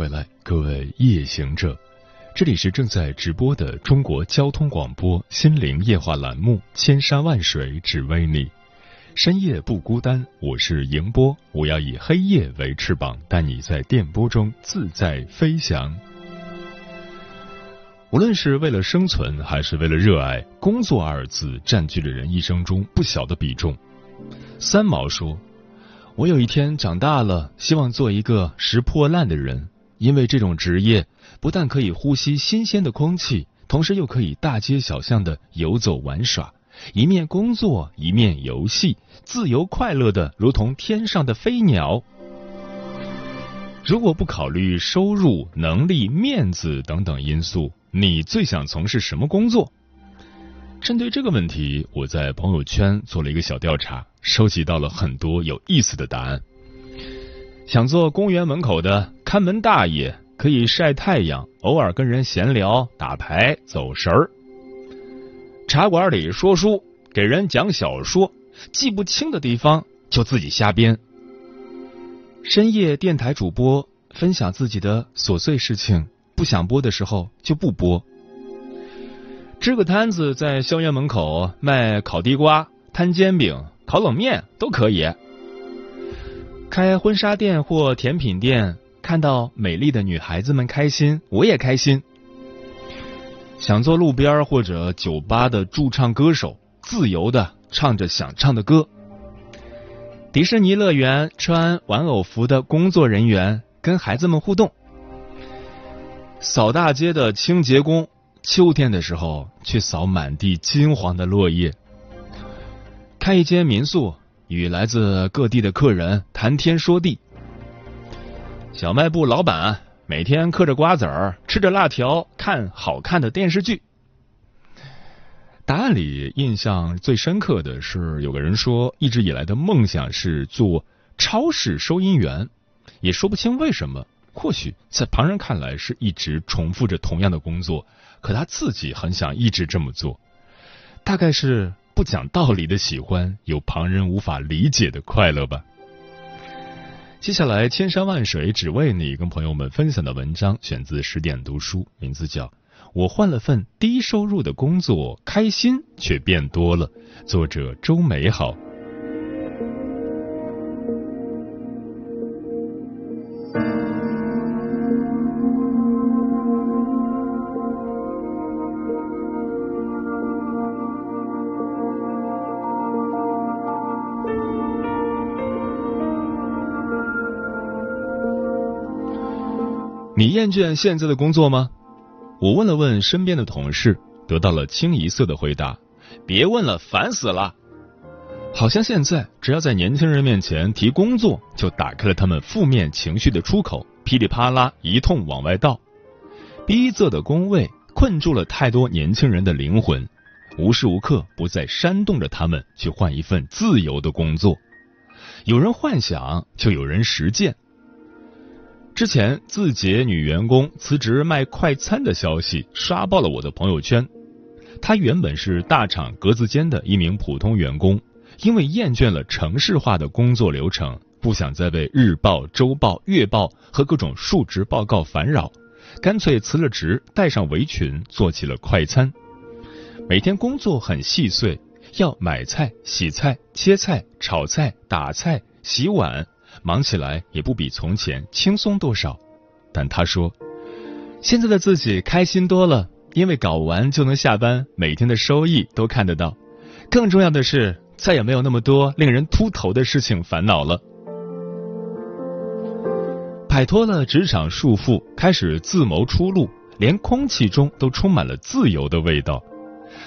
回来，各位夜行者，这里是正在直播的中国交通广播心灵夜话栏目《千山万水只为你》，深夜不孤单，我是迎波，我要以黑夜为翅膀，带你在电波中自在飞翔。无论是为了生存，还是为了热爱，工作二字占据了人一生中不小的比重。三毛说。我有一天长大了，希望做一个拾破烂的人，因为这种职业不但可以呼吸新鲜的空气，同时又可以大街小巷的游走玩耍，一面工作一面游戏，自由快乐的如同天上的飞鸟。如果不考虑收入、能力、面子等等因素，你最想从事什么工作？针对这个问题，我在朋友圈做了一个小调查，收集到了很多有意思的答案。想做公园门口的看门大爷，可以晒太阳，偶尔跟人闲聊、打牌、走神儿；茶馆里说书，给人讲小说，记不清的地方就自己瞎编；深夜电台主播分享自己的琐碎事情，不想播的时候就不播。支个摊子在校园门口卖烤地瓜、摊煎饼、烤冷面都可以。开婚纱店或甜品店，看到美丽的女孩子们开心，我也开心。想做路边或者酒吧的驻唱歌手，自由的唱着想唱的歌。迪士尼乐园穿玩偶服的工作人员跟孩子们互动。扫大街的清洁工。秋天的时候，去扫满地金黄的落叶；开一间民宿，与来自各地的客人谈天说地。小卖部老板每天嗑着瓜子儿，吃着辣条，看好看的电视剧。答案里印象最深刻的是，有个人说，一直以来的梦想是做超市收银员，也说不清为什么。或许在旁人看来是一直重复着同样的工作。可他自己很想一直这么做，大概是不讲道理的喜欢，有旁人无法理解的快乐吧。接下来，千山万水只为你，跟朋友们分享的文章选自十点读书，名字叫《我换了份低收入的工作，开心却变多了》，作者周美好。你厌倦现在的工作吗？我问了问身边的同事，得到了清一色的回答：别问了，烦死了。好像现在只要在年轻人面前提工作，就打开了他们负面情绪的出口，噼里啪啦一通往外倒。逼仄的工位困住了太多年轻人的灵魂，无时无刻不在煽动着他们去换一份自由的工作。有人幻想，就有人实践。之前字节女员工辞职卖快餐的消息刷爆了我的朋友圈。她原本是大厂格子间的一名普通员工，因为厌倦了城市化的工作流程，不想再被日报、周报、月报和各种述职报告烦扰，干脆辞了职，带上围裙做起了快餐。每天工作很细碎，要买菜、洗菜、切菜、炒菜、打菜、洗碗。忙起来也不比从前轻松多少。但他说，现在的自己开心多了，因为搞完就能下班，每天的收益都看得到。更重要的是，再也没有那么多令人秃头的事情烦恼了。摆脱了职场束缚，开始自谋出路，连空气中都充满了自由的味道。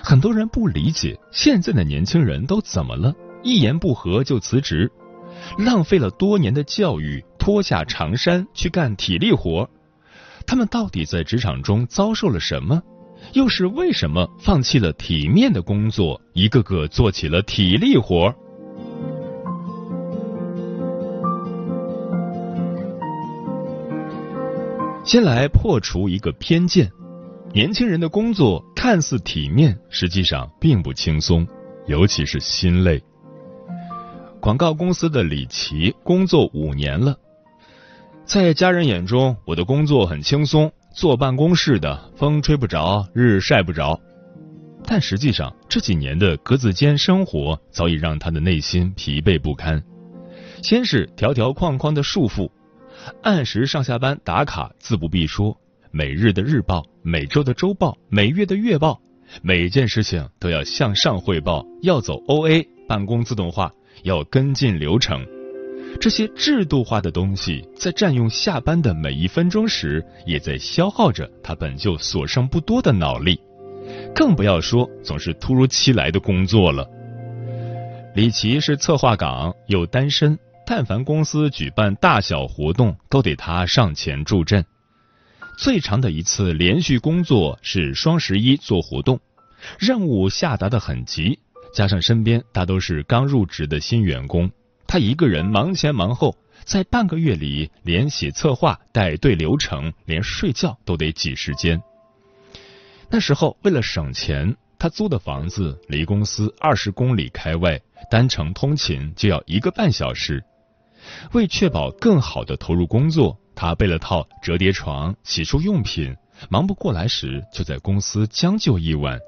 很多人不理解现在的年轻人都怎么了，一言不合就辞职，浪费了多年的教育，脱下长衫去干体力活。他们到底在职场中遭受了什么？又是为什么放弃了体面的工作，一个个做起了体力活？先来破除一个偏见：年轻人的工作看似体面，实际上并不轻松，尤其是心累。广告公司的李琦工作五年了，在家人眼中，我的工作很轻松，坐办公室的，风吹不着，日晒不着。但实际上，这几年的格子间生活早已让他的内心疲惫不堪。先是条条框框的束缚。按时上下班打卡自不必说，每日的日报、每周的周报、每月的月报，每件事情都要向上汇报，要走 O A，办公自动化，要跟进流程。这些制度化的东西，在占用下班的每一分钟时，也在消耗着他本就所剩不多的脑力。更不要说总是突如其来的工作了。李琦是策划岗，又单身。但凡公司举办大小活动，都得他上前助阵。最长的一次连续工作是双十一做活动，任务下达的很急，加上身边大都是刚入职的新员工，他一个人忙前忙后，在半个月里连写策划、带队流程，连睡觉都得挤时间。那时候为了省钱，他租的房子离公司二十公里开外，单程通勤就要一个半小时。为确保更好的投入工作，他备了套折叠床、洗漱用品。忙不过来时，就在公司将就一晚。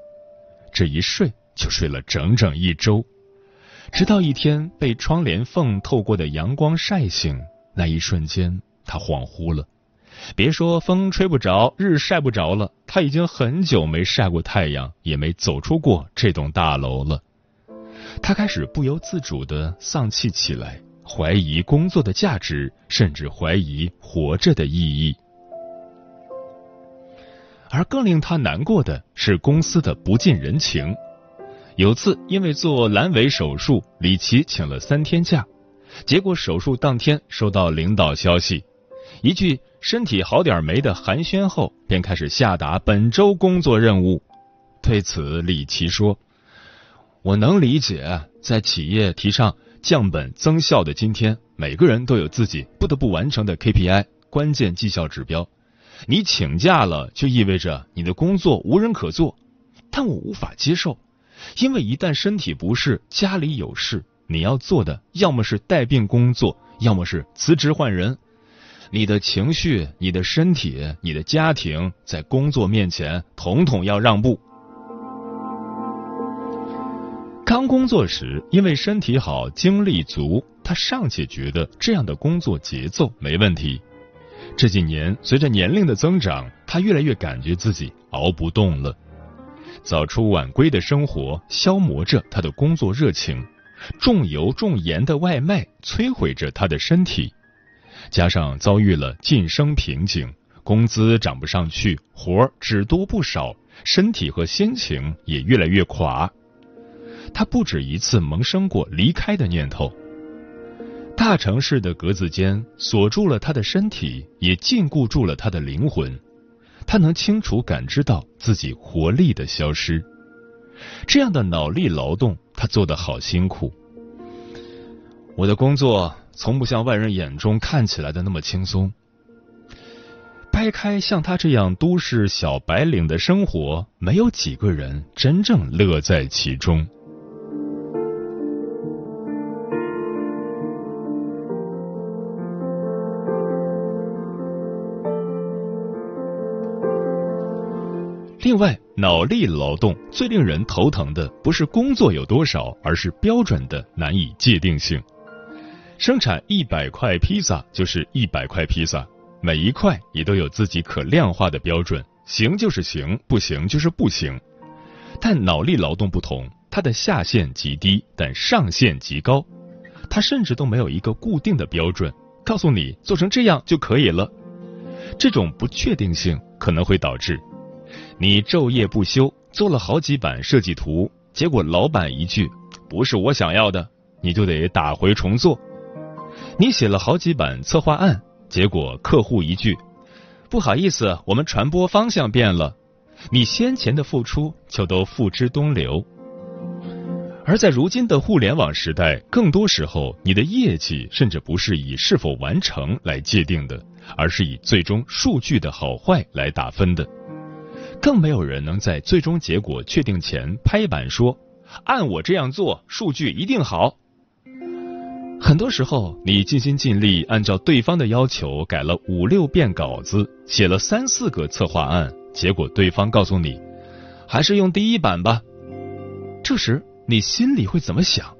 这一睡就睡了整整一周，直到一天被窗帘缝透过的阳光晒醒。那一瞬间，他恍惚了。别说风吹不着、日晒不着了，他已经很久没晒过太阳，也没走出过这栋大楼了。他开始不由自主的丧气起来。怀疑工作的价值，甚至怀疑活着的意义。而更令他难过的是公司的不近人情。有次因为做阑尾手术，李琦请了三天假，结果手术当天收到领导消息，一句“身体好点没”的寒暄后，便开始下达本周工作任务。对此，李琦说：“我能理解，在企业提倡。”降本增效的今天，每个人都有自己不得不完成的 KPI 关键绩效指标。你请假了，就意味着你的工作无人可做。但我无法接受，因为一旦身体不适、家里有事，你要做的要么是带病工作，要么是辞职换人。你的情绪、你的身体、你的家庭，在工作面前统统要让步。刚工作时，因为身体好、精力足，他尚且觉得这样的工作节奏没问题。这几年，随着年龄的增长，他越来越感觉自己熬不动了。早出晚归的生活消磨着他的工作热情，重油重盐的外卖摧毁着他的身体，加上遭遇了晋升瓶颈，工资涨不上去，活儿只多不少，身体和心情也越来越垮。他不止一次萌生过离开的念头。大城市的格子间锁住了他的身体，也禁锢住了他的灵魂。他能清楚感知到自己活力的消失。这样的脑力劳动，他做得好辛苦。我的工作从不像外人眼中看起来的那么轻松。掰开像他这样都市小白领的生活，没有几个人真正乐在其中。另外，脑力劳动最令人头疼的不是工作有多少，而是标准的难以界定性。生产一百块披萨就是一百块披萨，每一块也都有自己可量化的标准，行就是行，不行就是不行。但脑力劳动不同，它的下限极低，但上限极高，它甚至都没有一个固定的标准，告诉你做成这样就可以了。这种不确定性可能会导致你昼夜不休做了好几版设计图，结果老板一句“不是我想要的”，你就得打回重做。你写了好几版策划案，结果客户一句“不好意思，我们传播方向变了”，你先前的付出就都付之东流。而在如今的互联网时代，更多时候你的业绩甚至不是以是否完成来界定的。而是以最终数据的好坏来打分的，更没有人能在最终结果确定前拍板说按我这样做，数据一定好。很多时候，你尽心尽力按照对方的要求改了五六遍稿子，写了三四个策划案，结果对方告诉你还是用第一版吧。这时你心里会怎么想？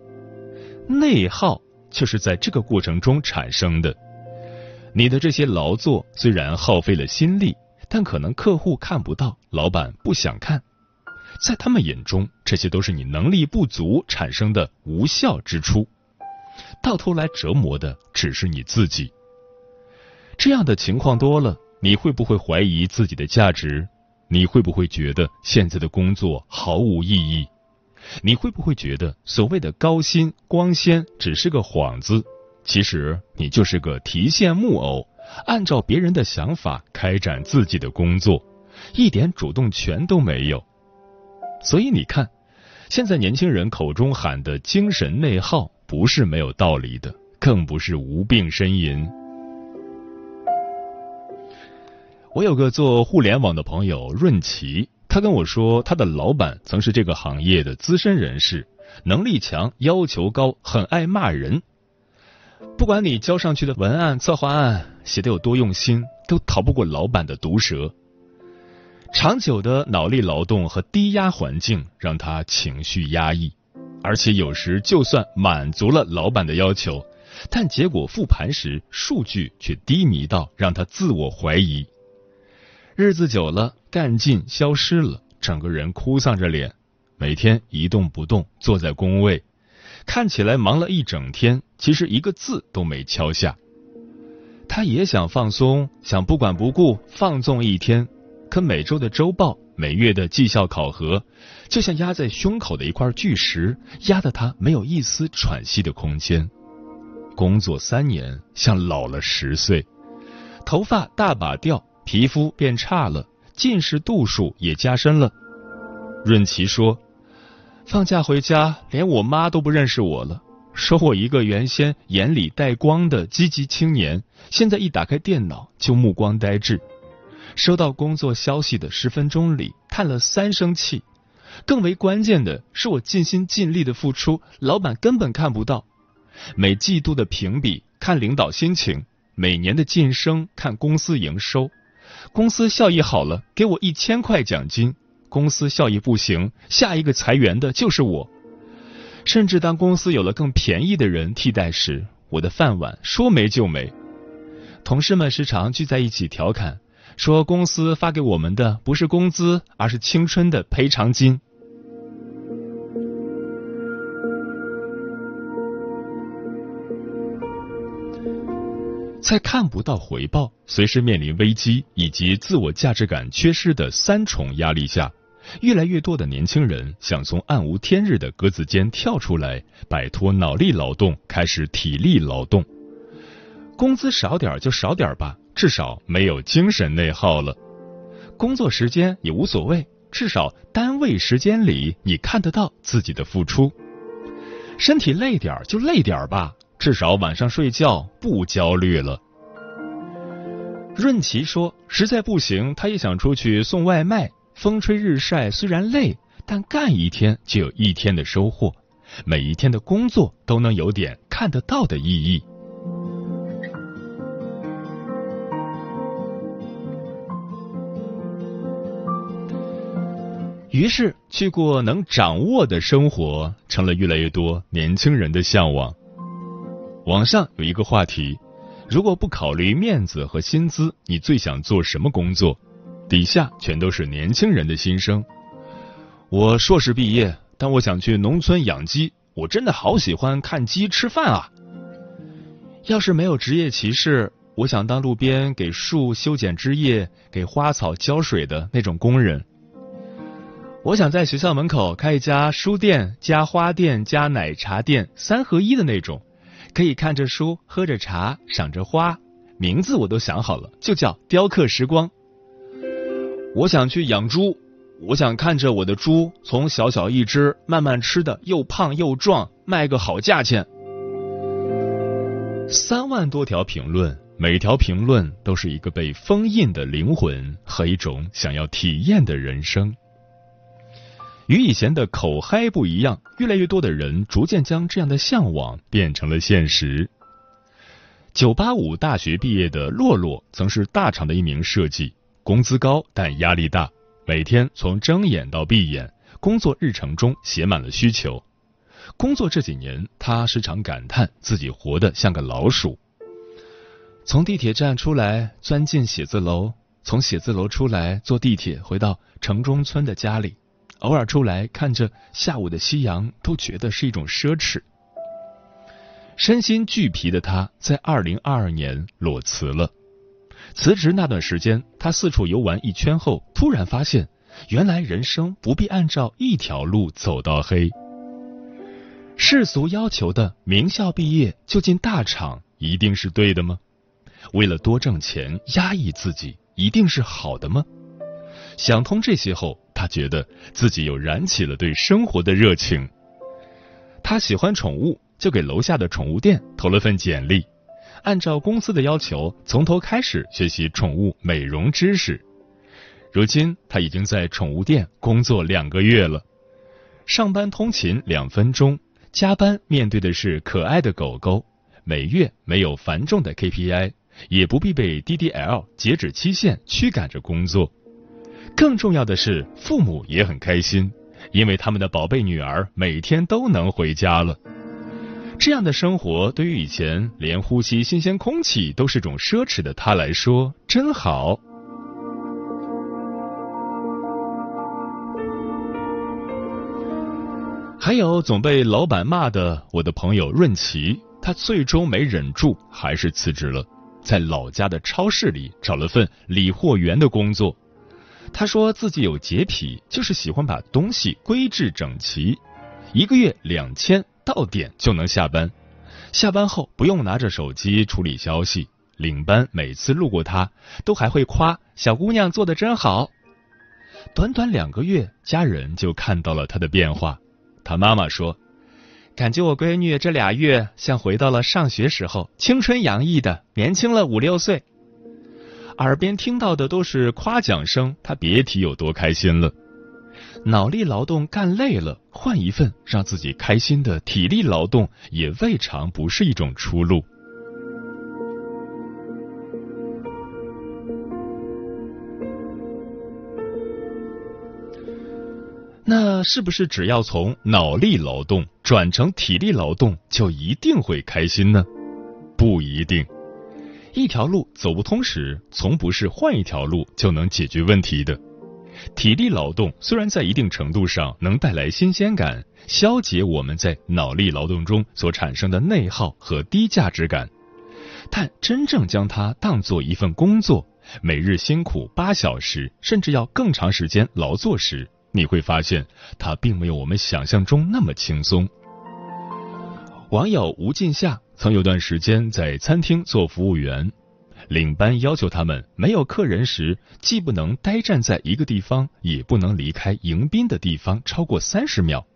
内耗就是在这个过程中产生的。你的这些劳作虽然耗费了心力，但可能客户看不到，老板不想看，在他们眼中，这些都是你能力不足产生的无效支出，到头来折磨的只是你自己。这样的情况多了，你会不会怀疑自己的价值？你会不会觉得现在的工作毫无意义？你会不会觉得所谓的高薪光鲜只是个幌子？其实你就是个提线木偶，按照别人的想法开展自己的工作，一点主动权都没有。所以你看，现在年轻人口中喊的精神内耗，不是没有道理的，更不是无病呻吟。我有个做互联网的朋友润奇，他跟我说，他的老板曾是这个行业的资深人士，能力强，要求高，很爱骂人。不管你交上去的文案、策划案写的有多用心，都逃不过老板的毒舌。长久的脑力劳动和低压环境让他情绪压抑，而且有时就算满足了老板的要求，但结果复盘时数据却低迷到让他自我怀疑。日子久了，干劲消失了，整个人哭丧着脸，每天一动不动坐在工位。看起来忙了一整天，其实一个字都没敲下。他也想放松，想不管不顾放纵一天，可每周的周报、每月的绩效考核，就像压在胸口的一块巨石，压得他没有一丝喘息的空间。工作三年，像老了十岁，头发大把掉，皮肤变差了，近视度数也加深了。润琪说。放假回家，连我妈都不认识我了，说我一个原先眼里带光的积极青年，现在一打开电脑就目光呆滞。收到工作消息的十分钟里叹了三声气。更为关键的是，我尽心尽力的付出，老板根本看不到。每季度的评比看领导心情，每年的晋升看公司营收，公司效益好了给我一千块奖金。公司效益不行，下一个裁员的就是我。甚至当公司有了更便宜的人替代时，我的饭碗说没就没。同事们时常聚在一起调侃，说公司发给我们的不是工资，而是青春的赔偿金。在看不到回报、随时面临危机以及自我价值感缺失的三重压力下，越来越多的年轻人想从暗无天日的格子间跳出来，摆脱脑力劳动，开始体力劳动。工资少点就少点吧，至少没有精神内耗了。工作时间也无所谓，至少单位时间里你看得到自己的付出。身体累点就累点吧。至少晚上睡觉不焦虑了。润琪说：“实在不行，他也想出去送外卖。风吹日晒虽然累，但干一天就有一天的收获。每一天的工作都能有点看得到的意义。”于是，去过能掌握的生活成了越来越多年轻人的向往。网上有一个话题：如果不考虑面子和薪资，你最想做什么工作？底下全都是年轻人的心声。我硕士毕业，但我想去农村养鸡。我真的好喜欢看鸡吃饭啊！要是没有职业歧视，我想当路边给树修剪枝叶、给花草浇水的那种工人。我想在学校门口开一家书店加花店加奶茶店三合一的那种，可以看着书、喝着茶、赏着花，名字我都想好了，就叫雕刻时光。我想去养猪。我想看着我的猪从小小一只慢慢吃的又胖又壮，卖个好价钱。三万多条评论，每条评论都是一个被封印的灵魂和一种想要体验的人生。与以前的口嗨不一样，越来越多的人逐渐将这样的向往变成了现实。九八五大学毕业的洛洛曾是大厂的一名设计，工资高但压力大。每天从睁眼到闭眼，工作日程中写满了需求。工作这几年，他时常感叹自己活得像个老鼠。从地铁站出来，钻进写字楼；从写字楼出来，坐地铁回到城中村的家里。偶尔出来看着下午的夕阳，都觉得是一种奢侈。身心俱疲的他，在二零二二年裸辞了。辞职那段时间，他四处游玩一圈后，突然发现，原来人生不必按照一条路走到黑。世俗要求的名校毕业就进大厂，一定是对的吗？为了多挣钱压抑自己，一定是好的吗？想通这些后，他觉得自己又燃起了对生活的热情。他喜欢宠物，就给楼下的宠物店投了份简历。按照公司的要求，从头开始学习宠物美容知识。如今他已经在宠物店工作两个月了。上班通勤两分钟，加班面对的是可爱的狗狗。每月没有繁重的 KPI，也不必被 DDL 截止期限驱赶着工作。更重要的是，父母也很开心，因为他们的宝贝女儿每天都能回家了。这样的生活对于以前连呼吸新鲜空气都是种奢侈的他来说真好。还有总被老板骂的我的朋友润琪，他最终没忍住，还是辞职了，在老家的超市里找了份理货员的工作。他说自己有洁癖，就是喜欢把东西归置整齐，一个月两千。到点就能下班，下班后不用拿着手机处理消息。领班每次路过他，都还会夸小姑娘做的真好。短短两个月，家人就看到了他的变化。他妈妈说：“感觉我闺女这俩月像回到了上学时候，青春洋溢的，年轻了五六岁。”耳边听到的都是夸奖声，他别提有多开心了。脑力劳动干累了，换一份让自己开心的体力劳动，也未尝不是一种出路。那是不是只要从脑力劳动转成体力劳动，就一定会开心呢？不一定。一条路走不通时，从不是换一条路就能解决问题的。体力劳动虽然在一定程度上能带来新鲜感，消解我们在脑力劳动中所产生的内耗和低价值感，但真正将它当做一份工作，每日辛苦八小时，甚至要更长时间劳作时，你会发现它并没有我们想象中那么轻松。网友吴进夏曾有段时间在餐厅做服务员。领班要求他们没有客人时，既不能呆站在一个地方，也不能离开迎宾的地方超过三十秒。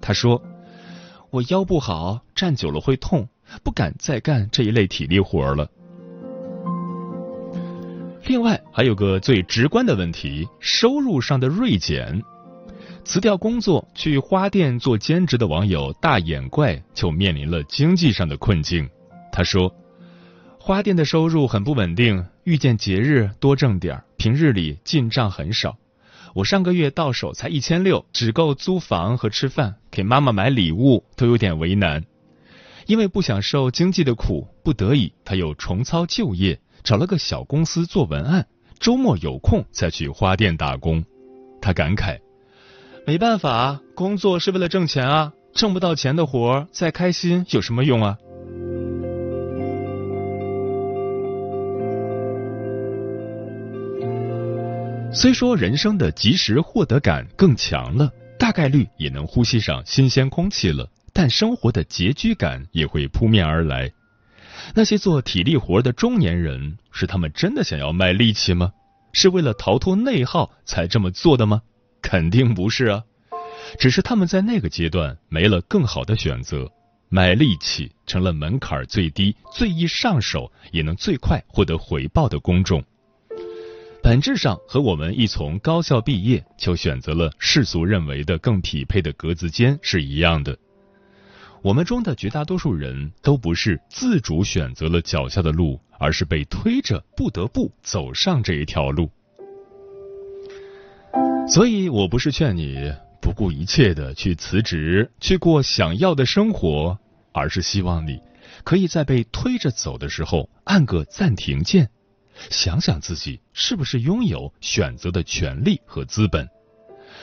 他说：“我腰不好，站久了会痛，不敢再干这一类体力活了。”另外，还有个最直观的问题：收入上的锐减。辞掉工作去花店做兼职的网友大眼怪就面临了经济上的困境。他说。花店的收入很不稳定，遇见节日多挣点儿平日里进账很少。我上个月到手才一千六，只够租房和吃饭，给妈妈买礼物都有点为难。因为不想受经济的苦，不得已他又重操旧业，找了个小公司做文案，周末有空再去花店打工。他感慨：“没办法，工作是为了挣钱啊，挣不到钱的活再开心有什么用啊？”虽说人生的及时获得感更强了，大概率也能呼吸上新鲜空气了，但生活的拮据感也会扑面而来。那些做体力活的中年人，是他们真的想要卖力气吗？是为了逃脱内耗才这么做的吗？肯定不是啊，只是他们在那个阶段没了更好的选择，卖力气成了门槛最低、最易上手，也能最快获得回报的工种。本质上和我们一从高校毕业就选择了世俗认为的更匹配的格子间是一样的。我们中的绝大多数人都不是自主选择了脚下的路，而是被推着不得不走上这一条路。所以我不是劝你不顾一切的去辞职，去过想要的生活，而是希望你可以在被推着走的时候按个暂停键。想想自己是不是拥有选择的权利和资本？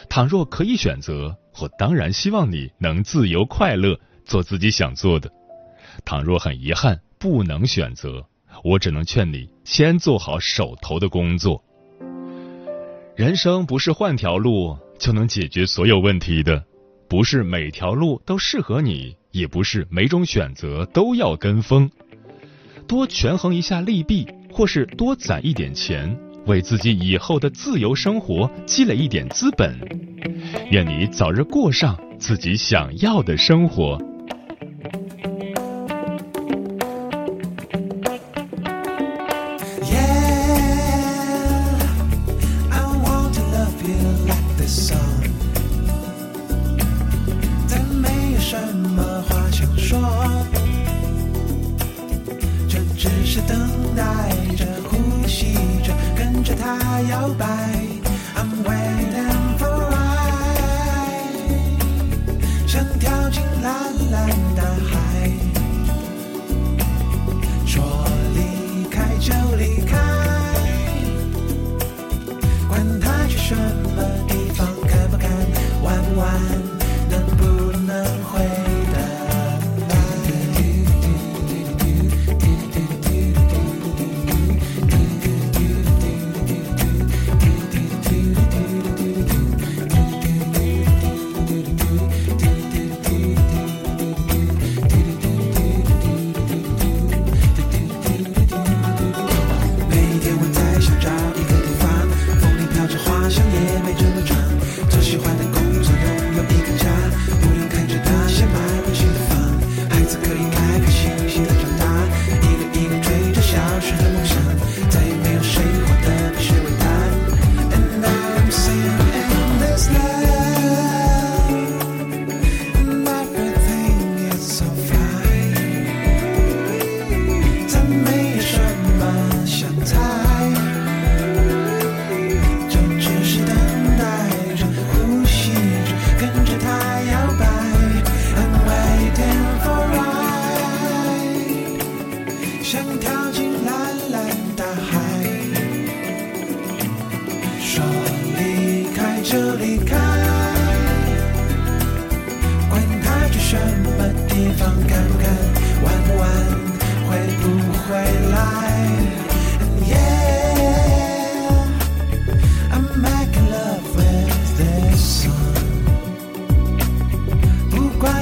倘若可以选择，我当然希望你能自由快乐，做自己想做的。倘若很遗憾不能选择，我只能劝你先做好手头的工作。人生不是换条路就能解决所有问题的，不是每条路都适合你，也不是每种选择都要跟风。多权衡一下利弊。或是多攒一点钱，为自己以后的自由生活积累一点资本。愿你早日过上自己想要的生活。sunshine.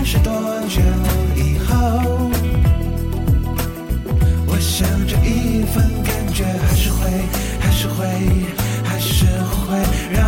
是多久以后？我想这一份感觉还是会还是会还是会让